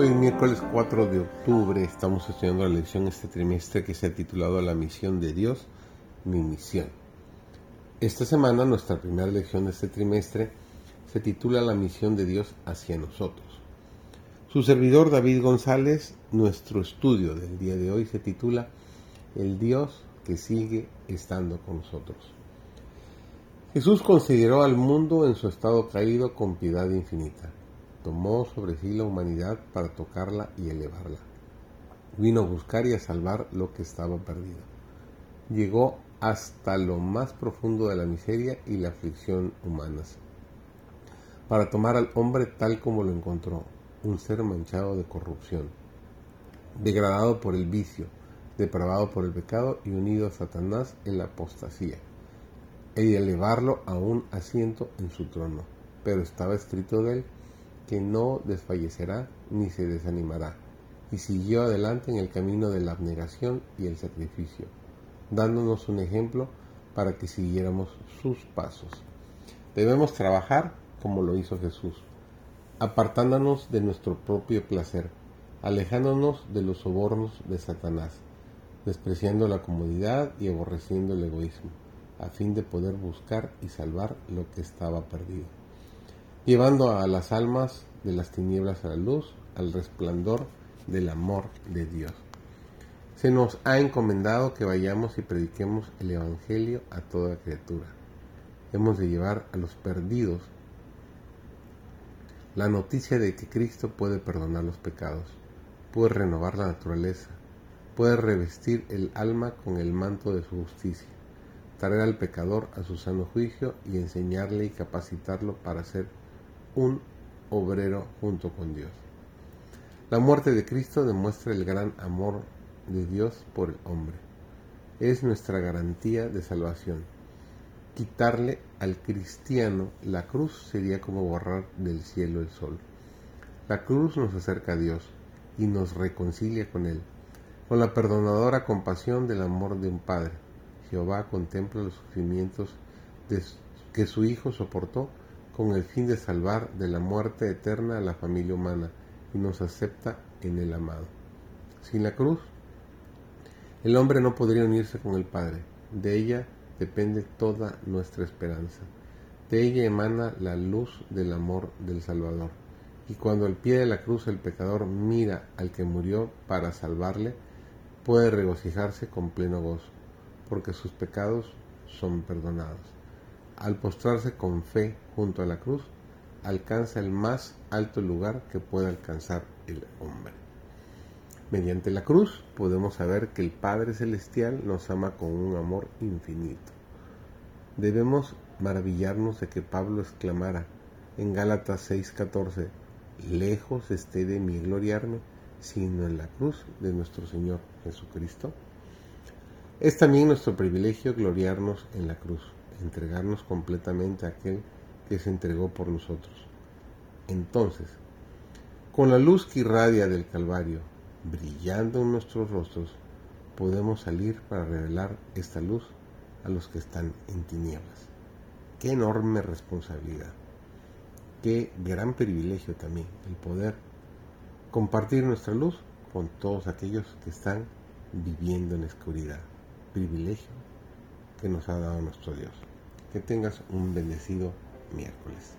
Hoy, miércoles 4 de octubre, estamos estudiando la lección este trimestre que se ha titulado La misión de Dios, mi misión. Esta semana, nuestra primera lección de este trimestre se titula La misión de Dios hacia nosotros. Su servidor David González, nuestro estudio del día de hoy se titula El Dios que sigue estando con nosotros. Jesús consideró al mundo en su estado caído con piedad infinita tomó sobre sí la humanidad para tocarla y elevarla. Vino a buscar y a salvar lo que estaba perdido. Llegó hasta lo más profundo de la miseria y la aflicción humanas, para tomar al hombre tal como lo encontró, un ser manchado de corrupción, degradado por el vicio, depravado por el pecado y unido a Satanás en la apostasía, y elevarlo a un asiento en su trono. Pero estaba escrito de él, que no desfallecerá ni se desanimará, y siguió adelante en el camino de la abnegación y el sacrificio, dándonos un ejemplo para que siguiéramos sus pasos. Debemos trabajar como lo hizo Jesús, apartándonos de nuestro propio placer, alejándonos de los sobornos de Satanás, despreciando la comodidad y aborreciendo el egoísmo, a fin de poder buscar y salvar lo que estaba perdido llevando a las almas de las tinieblas a la luz, al resplandor del amor de Dios. Se nos ha encomendado que vayamos y prediquemos el Evangelio a toda criatura. Hemos de llevar a los perdidos la noticia de que Cristo puede perdonar los pecados, puede renovar la naturaleza, puede revestir el alma con el manto de su justicia, traer al pecador a su sano juicio y enseñarle y capacitarlo para ser un obrero junto con Dios. La muerte de Cristo demuestra el gran amor de Dios por el hombre. Es nuestra garantía de salvación. Quitarle al cristiano la cruz sería como borrar del cielo el sol. La cruz nos acerca a Dios y nos reconcilia con Él, con la perdonadora compasión del amor de un Padre. Jehová contempla los sufrimientos que su Hijo soportó con el fin de salvar de la muerte eterna a la familia humana y nos acepta en el amado. Sin la cruz, el hombre no podría unirse con el Padre. De ella depende toda nuestra esperanza. De ella emana la luz del amor del Salvador. Y cuando al pie de la cruz el pecador mira al que murió para salvarle, puede regocijarse con pleno gozo, porque sus pecados son perdonados al postrarse con fe junto a la cruz, alcanza el más alto lugar que puede alcanzar el hombre. Mediante la cruz podemos saber que el Padre Celestial nos ama con un amor infinito. Debemos maravillarnos de que Pablo exclamara en Gálatas 6:14, lejos esté de mí gloriarme, sino en la cruz de nuestro Señor Jesucristo. Es también nuestro privilegio gloriarnos en la cruz entregarnos completamente a aquel que se entregó por nosotros. Entonces, con la luz que irradia del Calvario, brillando en nuestros rostros, podemos salir para revelar esta luz a los que están en tinieblas. Qué enorme responsabilidad, qué gran privilegio también el poder compartir nuestra luz con todos aquellos que están viviendo en la oscuridad. Privilegio que nos ha dado nuestro Dios. Que tengas un bendecido miércoles.